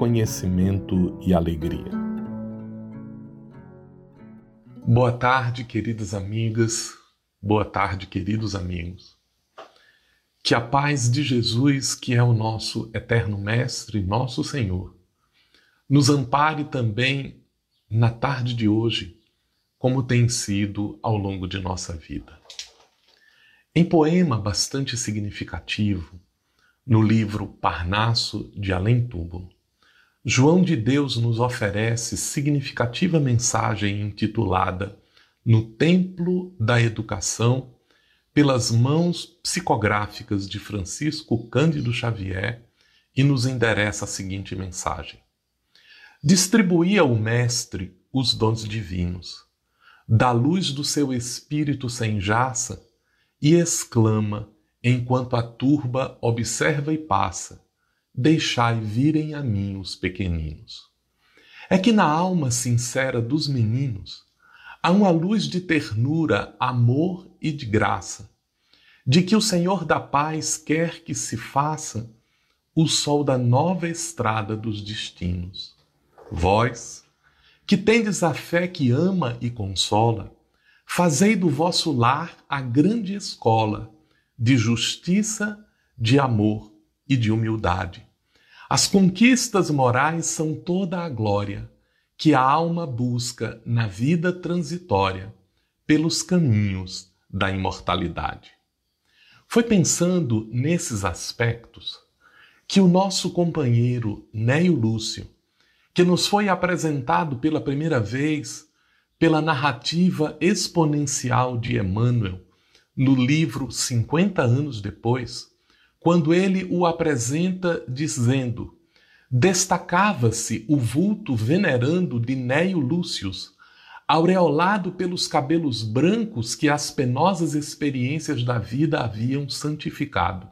conhecimento e alegria. Boa tarde, queridas amigas. Boa tarde, queridos amigos. Que a paz de Jesus, que é o nosso eterno Mestre, nosso Senhor, nos ampare também na tarde de hoje, como tem sido ao longo de nossa vida. Em poema bastante significativo, no livro Parnasso de Além Túmulo, João de Deus nos oferece significativa mensagem intitulada No Templo da Educação, pelas mãos psicográficas de Francisco Cândido Xavier, e nos endereça a seguinte mensagem: Distribuía o Mestre os dons divinos, da luz do seu espírito sem jaça, e exclama enquanto a turba observa e passa: Deixai virem a mim os pequeninos. É que na alma sincera dos meninos há uma luz de ternura, amor e de graça, de que o Senhor da paz quer que se faça o sol da nova estrada dos destinos. Vós, que tendes a fé que ama e consola, fazei do vosso lar a grande escola de justiça, de amor e de humildade. As conquistas morais são toda a glória que a alma busca na vida transitória pelos caminhos da imortalidade. Foi pensando nesses aspectos que o nosso companheiro Neio Lúcio, que nos foi apresentado pela primeira vez pela narrativa exponencial de Emmanuel no livro 50 anos depois, quando ele o apresenta dizendo: Destacava-se o vulto venerando de Neio Lúcius, aureolado pelos cabelos brancos que as penosas experiências da vida haviam santificado.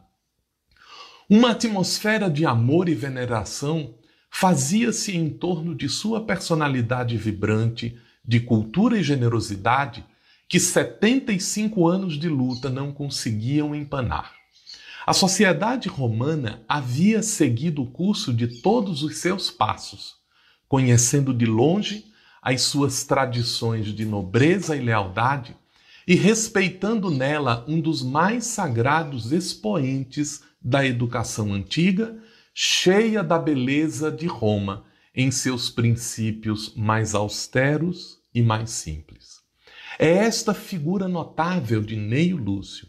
Uma atmosfera de amor e veneração fazia-se em torno de sua personalidade vibrante, de cultura e generosidade que 75 anos de luta não conseguiam empanar. A sociedade romana havia seguido o curso de todos os seus passos, conhecendo de longe as suas tradições de nobreza e lealdade e respeitando nela um dos mais sagrados expoentes da educação antiga, cheia da beleza de Roma em seus princípios mais austeros e mais simples. É esta figura notável de Neio Lúcio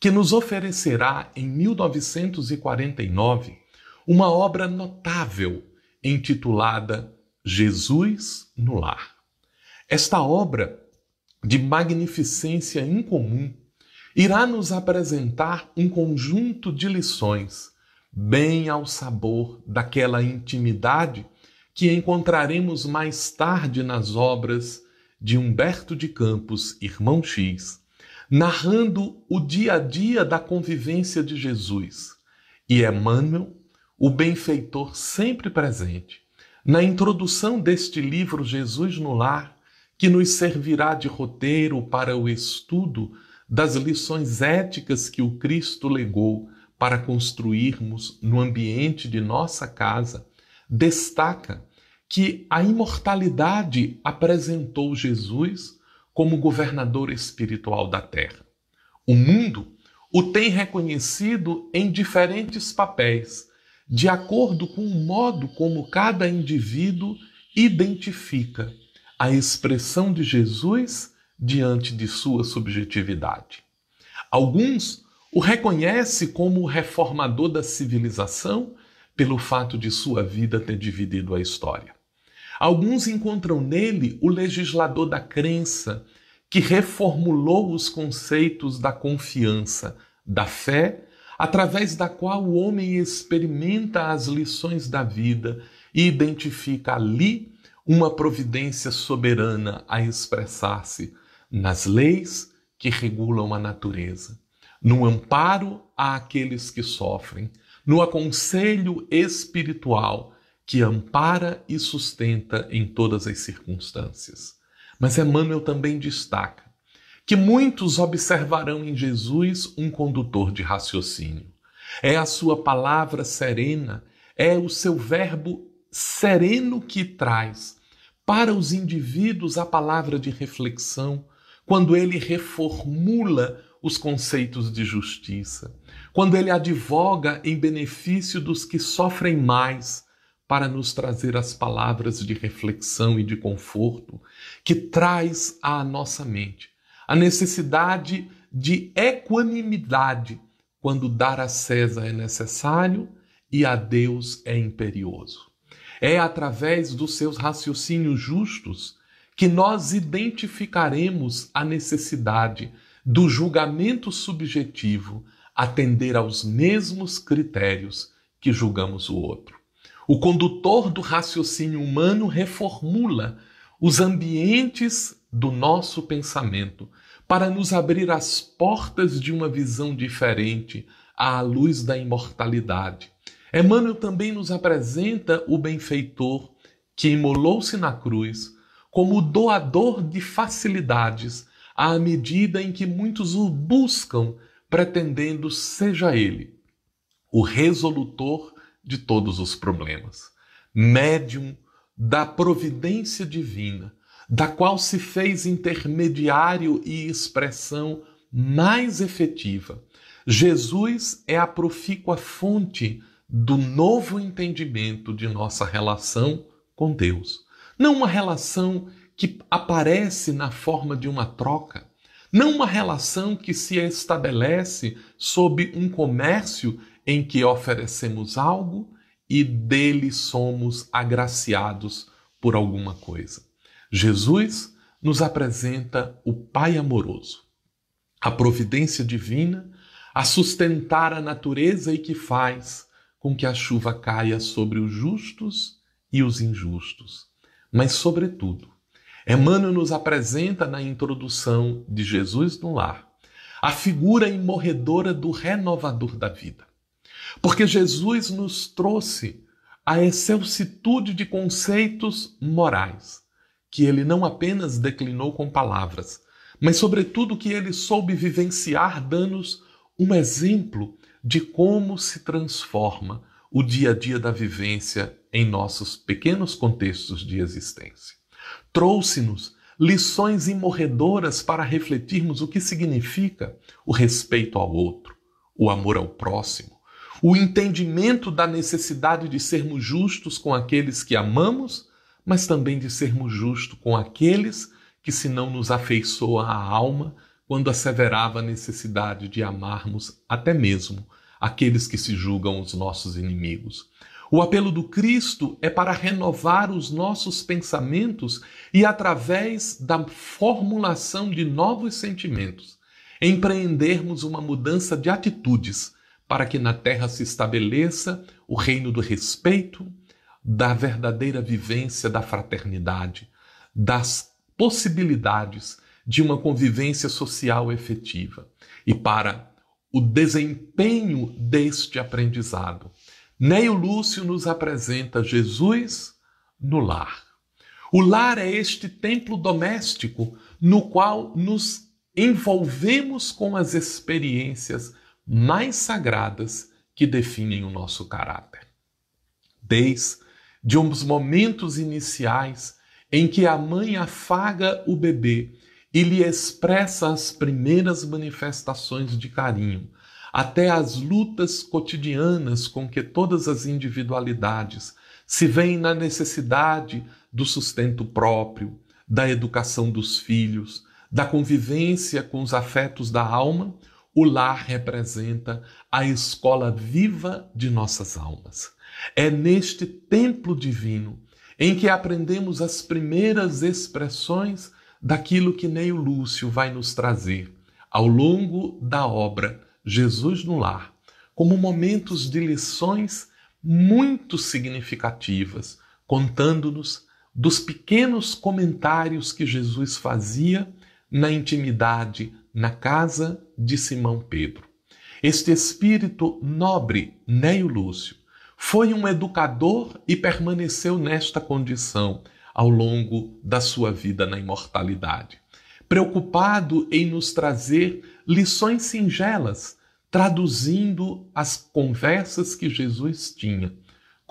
que nos oferecerá em 1949 uma obra notável intitulada Jesus no Lar. Esta obra, de magnificência incomum, irá nos apresentar um conjunto de lições, bem ao sabor daquela intimidade que encontraremos mais tarde nas obras de Humberto de Campos, irmão X, narrando o dia a dia da convivência de Jesus, e Emmanuel, o benfeitor sempre presente, na introdução deste livro Jesus no Lar, que nos servirá de roteiro para o estudo das lições éticas que o Cristo legou para construirmos no ambiente de nossa casa, destaca que a imortalidade apresentou Jesus como governador espiritual da Terra. O mundo o tem reconhecido em diferentes papéis, de acordo com o modo como cada indivíduo identifica a expressão de Jesus diante de sua subjetividade. Alguns o reconhecem como o reformador da civilização pelo fato de sua vida ter dividido a história. Alguns encontram nele o legislador da crença, que reformulou os conceitos da confiança, da fé, através da qual o homem experimenta as lições da vida e identifica ali uma providência soberana a expressar-se nas leis que regulam a natureza, no amparo àqueles que sofrem, no aconselho espiritual que ampara e sustenta em todas as circunstâncias. Mas Emmanuel também destaca que muitos observarão em Jesus um condutor de raciocínio. É a sua palavra serena, é o seu verbo sereno que traz para os indivíduos a palavra de reflexão, quando ele reformula os conceitos de justiça, quando ele advoga em benefício dos que sofrem mais, para nos trazer as palavras de reflexão e de conforto, que traz à nossa mente a necessidade de equanimidade quando dar a César é necessário e a Deus é imperioso. É através dos seus raciocínios justos que nós identificaremos a necessidade do julgamento subjetivo atender aos mesmos critérios que julgamos o outro. O condutor do raciocínio humano reformula os ambientes do nosso pensamento para nos abrir as portas de uma visão diferente à luz da imortalidade. Emmanuel também nos apresenta o benfeitor que imolou-se na cruz como doador de facilidades à medida em que muitos o buscam, pretendendo seja ele o resolutor de todos os problemas, médium da providência divina, da qual se fez intermediário e expressão mais efetiva. Jesus é a profícua fonte do novo entendimento de nossa relação com Deus. Não uma relação que aparece na forma de uma troca, não uma relação que se estabelece sob um comércio em que oferecemos algo e dele somos agraciados por alguma coisa. Jesus nos apresenta o Pai amoroso, a providência divina a sustentar a natureza e que faz com que a chuva caia sobre os justos e os injustos, mas, sobretudo, Emmanuel nos apresenta na introdução de Jesus no Lar a figura imorredora do renovador da vida. Porque Jesus nos trouxe a excelsitude de conceitos morais, que ele não apenas declinou com palavras, mas, sobretudo, que ele soube vivenciar, dando-nos um exemplo de como se transforma o dia a dia da vivência em nossos pequenos contextos de existência. Trouxe-nos lições imorredoras para refletirmos o que significa o respeito ao outro, o amor ao próximo, o entendimento da necessidade de sermos justos com aqueles que amamos, mas também de sermos justos com aqueles que se não nos afeiçoa a alma quando asseverava a necessidade de amarmos até mesmo aqueles que se julgam os nossos inimigos. O apelo do Cristo é para renovar os nossos pensamentos e, através da formulação de novos sentimentos, empreendermos uma mudança de atitudes para que na terra se estabeleça o reino do respeito, da verdadeira vivência da fraternidade, das possibilidades de uma convivência social efetiva. E para o desempenho deste aprendizado, Neio Lúcio nos apresenta Jesus no lar. O lar é este templo doméstico no qual nos envolvemos com as experiências mais sagradas que definem o nosso caráter. Desde uns momentos iniciais em que a mãe afaga o bebê e lhe expressa as primeiras manifestações de carinho, até as lutas cotidianas com que todas as individualidades se veem na necessidade do sustento próprio, da educação dos filhos, da convivência com os afetos da alma, o lar representa a escola viva de nossas almas. É neste templo divino em que aprendemos as primeiras expressões daquilo que Neio Lúcio vai nos trazer ao longo da obra Jesus no Lar, como momentos de lições muito significativas, contando-nos dos pequenos comentários que Jesus fazia na intimidade na casa de Simão Pedro. Este espírito nobre, Neio Lúcio, foi um educador e permaneceu nesta condição ao longo da sua vida na imortalidade, preocupado em nos trazer lições singelas, traduzindo as conversas que Jesus tinha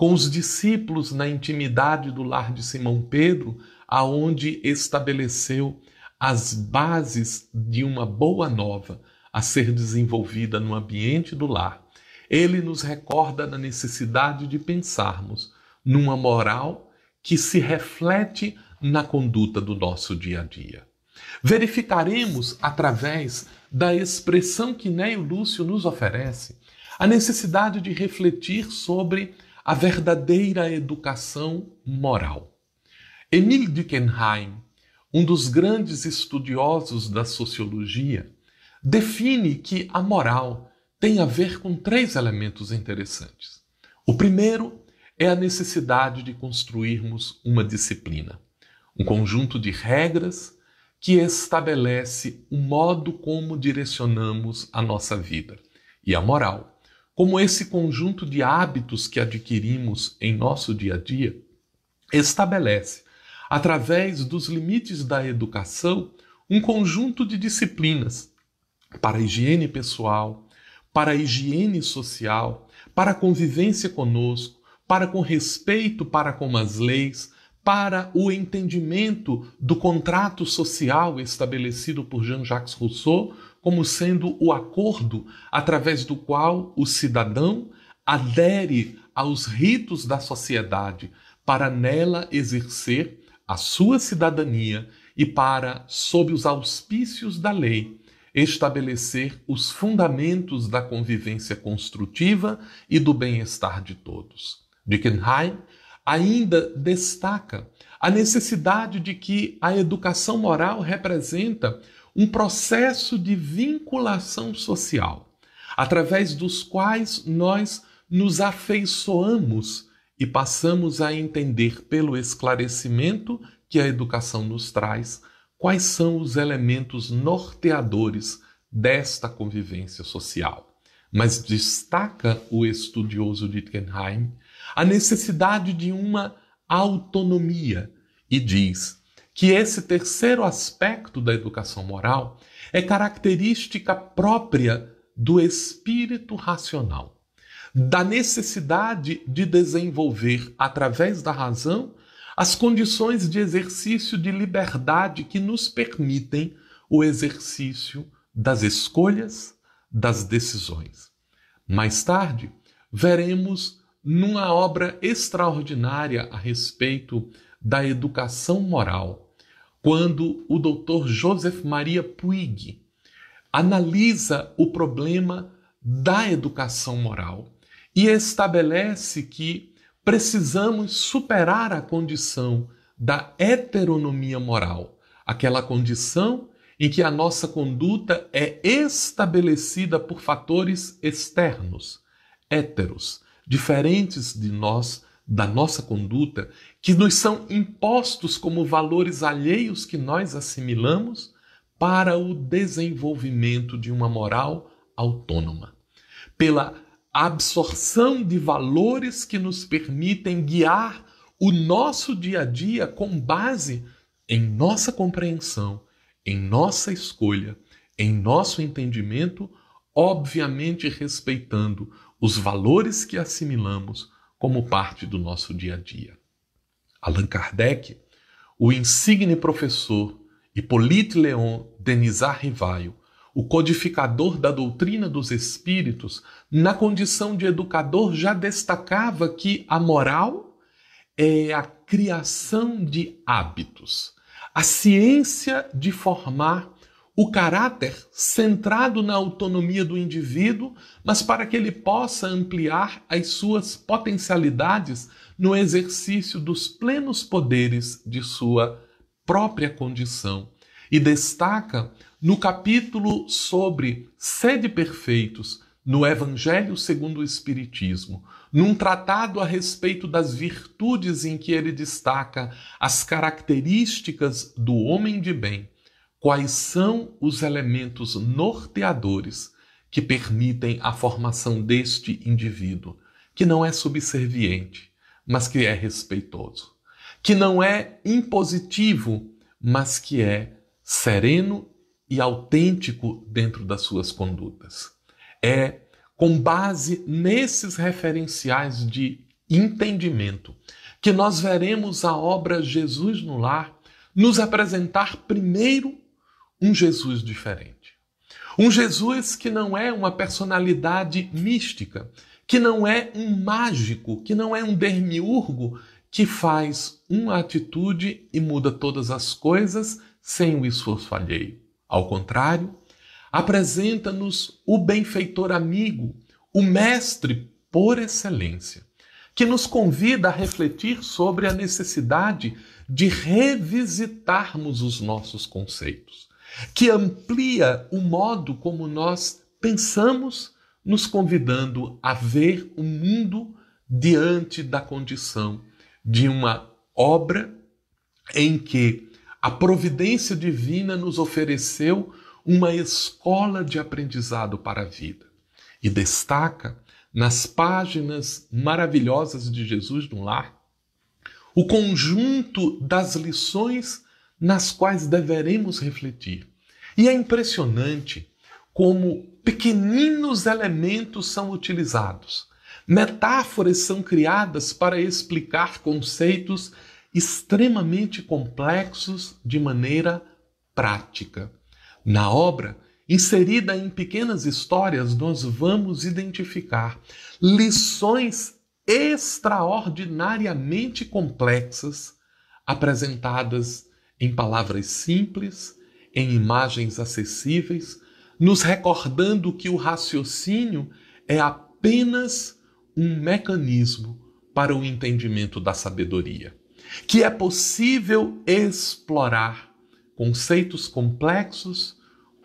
com os discípulos na intimidade do lar de Simão Pedro, aonde estabeleceu as bases de uma boa nova a ser desenvolvida no ambiente do lar. Ele nos recorda da necessidade de pensarmos numa moral que se reflete na conduta do nosso dia a dia. Verificaremos, através da expressão que Neio Lúcio nos oferece, a necessidade de refletir sobre a verdadeira educação moral. Emile Durkheim, um dos grandes estudiosos da sociologia, define que a moral tem a ver com três elementos interessantes. O primeiro é a necessidade de construirmos uma disciplina, um conjunto de regras que estabelece o modo como direcionamos a nossa vida. E a moral como esse conjunto de hábitos que adquirimos em nosso dia a dia estabelece, através dos limites da educação, um conjunto de disciplinas para a higiene pessoal, para a higiene social, para a convivência conosco, para com respeito para com as leis, para o entendimento do contrato social estabelecido por Jean-Jacques Rousseau como sendo o acordo através do qual o cidadão adere aos ritos da sociedade para nela exercer a sua cidadania e para, sob os auspícios da lei, estabelecer os fundamentos da convivência construtiva e do bem-estar de todos. Dickenheim ainda destaca a necessidade de que a educação moral representa um processo de vinculação social, através dos quais nós nos afeiçoamos e passamos a entender pelo esclarecimento que a educação nos traz quais são os elementos norteadores desta convivência social. Mas destaca o estudioso Wittgenheim a necessidade de uma autonomia e diz: que esse terceiro aspecto da educação moral é característica própria do espírito racional, da necessidade de desenvolver, através da razão, as condições de exercício de liberdade que nos permitem o exercício das escolhas, das decisões. Mais tarde, veremos numa obra extraordinária a respeito da educação moral, quando o Dr. Joseph Maria Puig analisa o problema da educação moral e estabelece que precisamos superar a condição da heteronomia moral, aquela condição em que a nossa conduta é estabelecida por fatores externos, héteros, diferentes de nós da nossa conduta, que nos são impostos como valores alheios que nós assimilamos para o desenvolvimento de uma moral autônoma, pela absorção de valores que nos permitem guiar o nosso dia a dia com base em nossa compreensão, em nossa escolha, em nosso entendimento, obviamente respeitando os valores que assimilamos como parte do nosso dia a dia. Allan Kardec, o insigne professor Hippolyte Léon Denisard Rivaio, o codificador da doutrina dos espíritos, na condição de educador, já destacava que a moral é a criação de hábitos, a ciência de formar o caráter centrado na autonomia do indivíduo, mas para que ele possa ampliar as suas potencialidades no exercício dos plenos poderes de sua própria condição. E destaca no capítulo sobre sede perfeitos, no Evangelho segundo o Espiritismo, num tratado a respeito das virtudes em que ele destaca as características do homem de bem, quais são os elementos norteadores que permitem a formação deste indivíduo, que não é subserviente, mas que é respeitoso, que não é impositivo, mas que é sereno e autêntico dentro das suas condutas. É com base nesses referenciais de entendimento que nós veremos a obra Jesus no Lar nos apresentar primeiro um Jesus diferente. Um Jesus que não é uma personalidade mística, que não é um mágico, que não é um dermiurgo que faz uma atitude e muda todas as coisas sem o esforço alheio. Ao contrário, apresenta-nos o benfeitor amigo, o mestre por excelência, que nos convida a refletir sobre a necessidade de revisitarmos os nossos conceitos, que amplia o modo como nós pensamos, nos convidando a ver o mundo diante da condição de uma obra em que a providência divina nos ofereceu uma escola de aprendizado para a vida e destaca nas páginas maravilhosas de Jesus no lar o conjunto das lições nas quais deveremos refletir. E é impressionante como pequeninos elementos são utilizados. Metáforas são criadas para explicar conceitos extremamente complexos de maneira prática. Na obra, inserida em pequenas histórias, nós vamos identificar lições extraordinariamente complexas apresentadas em palavras simples, em imagens acessíveis, nos recordando que o raciocínio é apenas um mecanismo para o entendimento da sabedoria que é possível explorar conceitos complexos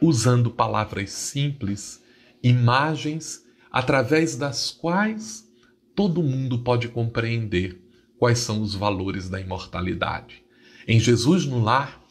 usando palavras simples, imagens através das quais todo mundo pode compreender quais são os valores da imortalidade. Em Jesus no Lar,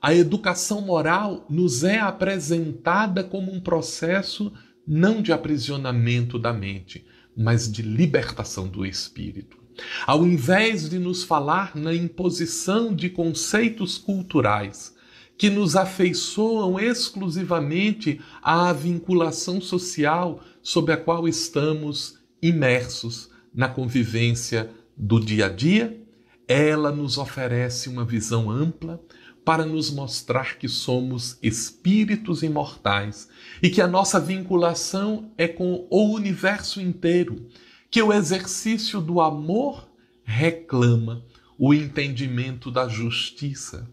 a educação moral nos é apresentada como um processo não de aprisionamento da mente, mas de libertação do espírito. Ao invés de nos falar na imposição de conceitos culturais que nos afeiçoam exclusivamente à vinculação social sob a qual estamos imersos na convivência do dia a dia, ela nos oferece uma visão ampla para nos mostrar que somos espíritos imortais e que a nossa vinculação é com o universo inteiro que o exercício do amor reclama o entendimento da justiça,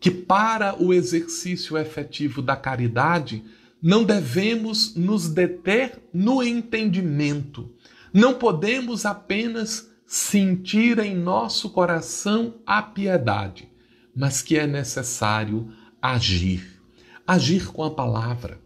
que para o exercício efetivo da caridade não devemos nos deter no entendimento, não podemos apenas sentir em nosso coração a piedade, mas que é necessário agir, agir com a palavra,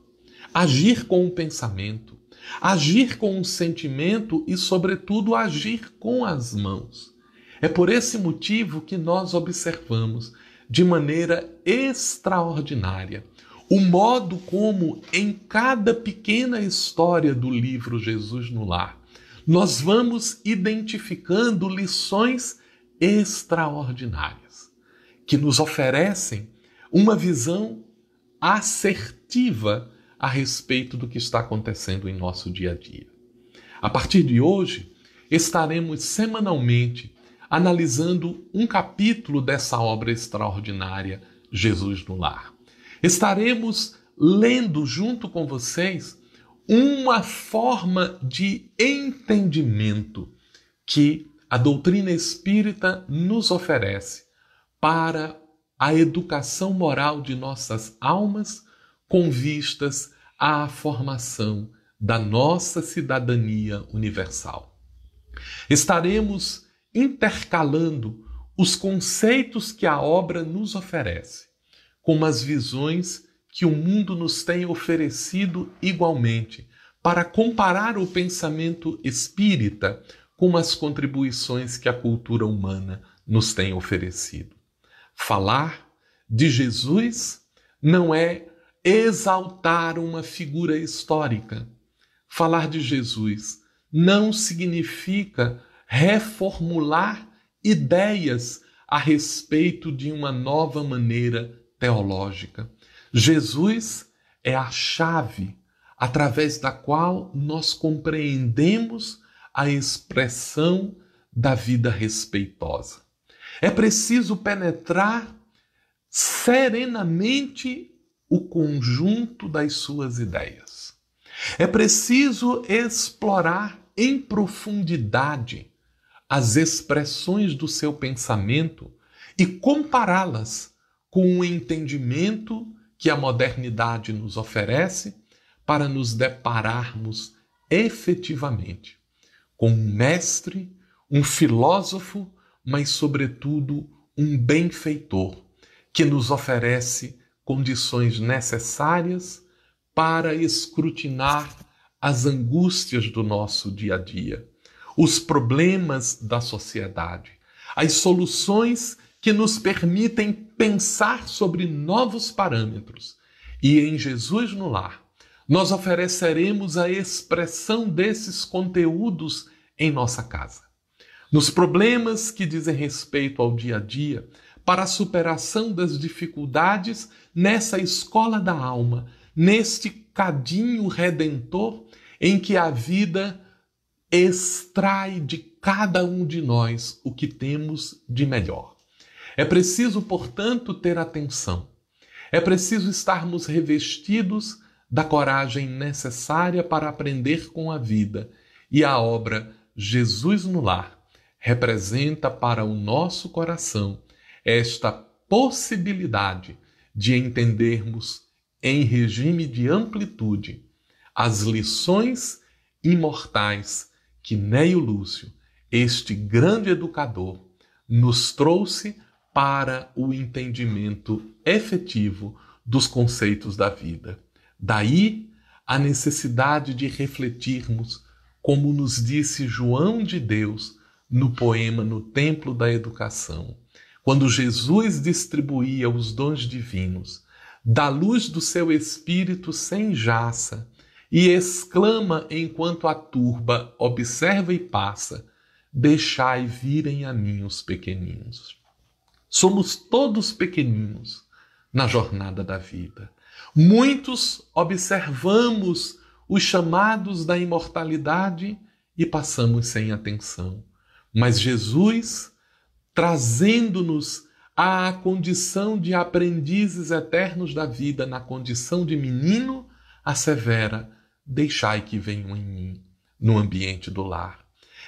agir com o pensamento, agir com o sentimento e, sobretudo, agir com as mãos. É por esse motivo que nós observamos de maneira extraordinária o modo como, em cada pequena história do livro Jesus no Lar, nós vamos identificando lições extraordinárias que nos oferecem uma visão assertiva a respeito do que está acontecendo em nosso dia a dia. A partir de hoje, estaremos semanalmente analisando um capítulo dessa obra extraordinária, Jesus no Lar. Estaremos lendo junto com vocês uma forma de entendimento que a doutrina espírita nos oferece para a educação moral de nossas almas com vistas à formação da nossa cidadania universal. Estaremos intercalando os conceitos que a obra nos oferece com as visões que o mundo nos tem oferecido igualmente, para comparar o pensamento espírita com as contribuições que a cultura humana nos tem oferecido. Falar de Jesus não é exaltar uma figura histórica. Falar de Jesus não significa reformular ideias a respeito de uma nova maneira teológica. Jesus é a chave através da qual nós compreendemos a expressão da vida respeitosa. É preciso penetrar serenamente o conjunto das suas ideias. É preciso explorar em profundidade as expressões do seu pensamento e compará-las com o entendimento que a modernidade nos oferece para nos depararmos efetivamente com um mestre, um filósofo, mas, sobretudo, um benfeitor que nos oferece condições necessárias para escrutinar as angústias do nosso dia a dia, os problemas da sociedade, as soluções que nos permitem pensar sobre novos parâmetros. E em Jesus no Lar, nós ofereceremos a expressão desses conteúdos em nossa casa. Nos problemas que dizem respeito ao dia a dia, para a superação das dificuldades nessa escola da alma, neste cadinho redentor em que a vida extrai de cada um de nós o que temos de melhor. É preciso, portanto, ter atenção. É preciso estarmos revestidos da coragem necessária para aprender com a vida. E a obra Jesus no Lar representa para o nosso coração esta possibilidade de entendermos em regime de amplitude as lições imortais que Neio Lúcio, este grande educador, nos trouxe para o entendimento efetivo dos conceitos da vida. Daí a necessidade de refletirmos, como nos disse João de Deus no poema No Templo da Educação, quando Jesus distribuía os dons divinos, da luz do seu espírito sem jaça, e exclama enquanto a turba observa e passa: Deixai virem a mim os pequeninos. Somos todos pequeninos na jornada da vida. Muitos observamos os chamados da imortalidade e passamos sem atenção. Mas Jesus, trazendo-nos à condição de aprendizes eternos da vida, na condição de menino, assevera: Deixai que venham em mim, no ambiente do lar.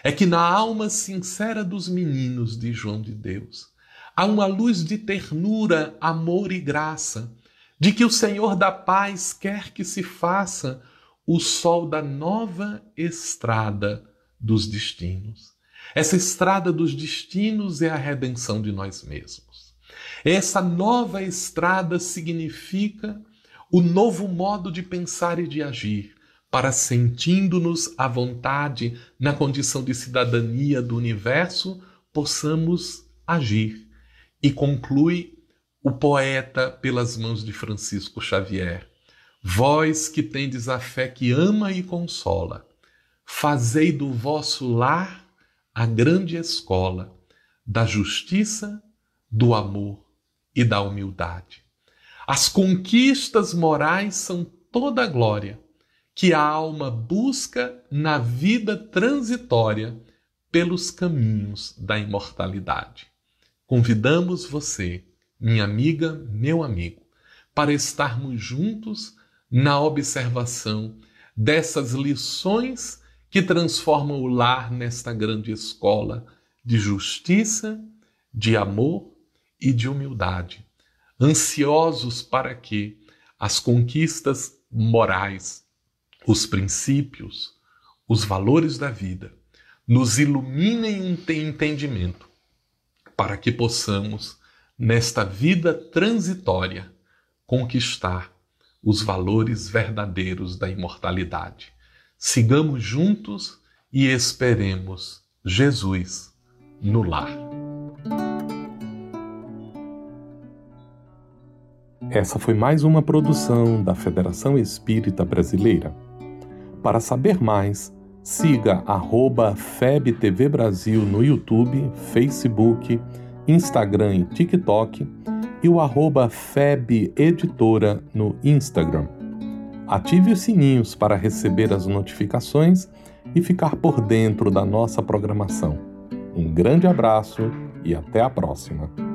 É que na alma sincera dos meninos de João de Deus, Há uma luz de ternura, amor e graça, de que o Senhor da paz quer que se faça o sol da nova estrada dos destinos. Essa estrada dos destinos é a redenção de nós mesmos. Essa nova estrada significa o novo modo de pensar e de agir, para sentindo-nos à vontade na condição de cidadania do universo, possamos agir e conclui o poeta pelas mãos de Francisco Xavier: Vós que tendes a fé que ama e consola, fazei do vosso lar a grande escola da justiça, do amor e da humildade. As conquistas morais são toda a glória que a alma busca na vida transitória pelos caminhos da imortalidade. Convidamos você, minha amiga, meu amigo, para estarmos juntos na observação dessas lições que transformam o lar nesta grande escola de justiça, de amor e de humildade, ansiosos para que as conquistas morais, os princípios, os valores da vida nos iluminem um entendimento para que possamos, nesta vida transitória, conquistar os valores verdadeiros da imortalidade. Sigamos juntos e esperemos Jesus no lar. Essa foi mais uma produção da Federação Espírita Brasileira. Para saber mais, siga FebTV Brasil no YouTube, Facebook, Instagram e TikTok e o arroba no Instagram. Ative os sininhos para receber as notificações e ficar por dentro da nossa programação. Um grande abraço e até a próxima!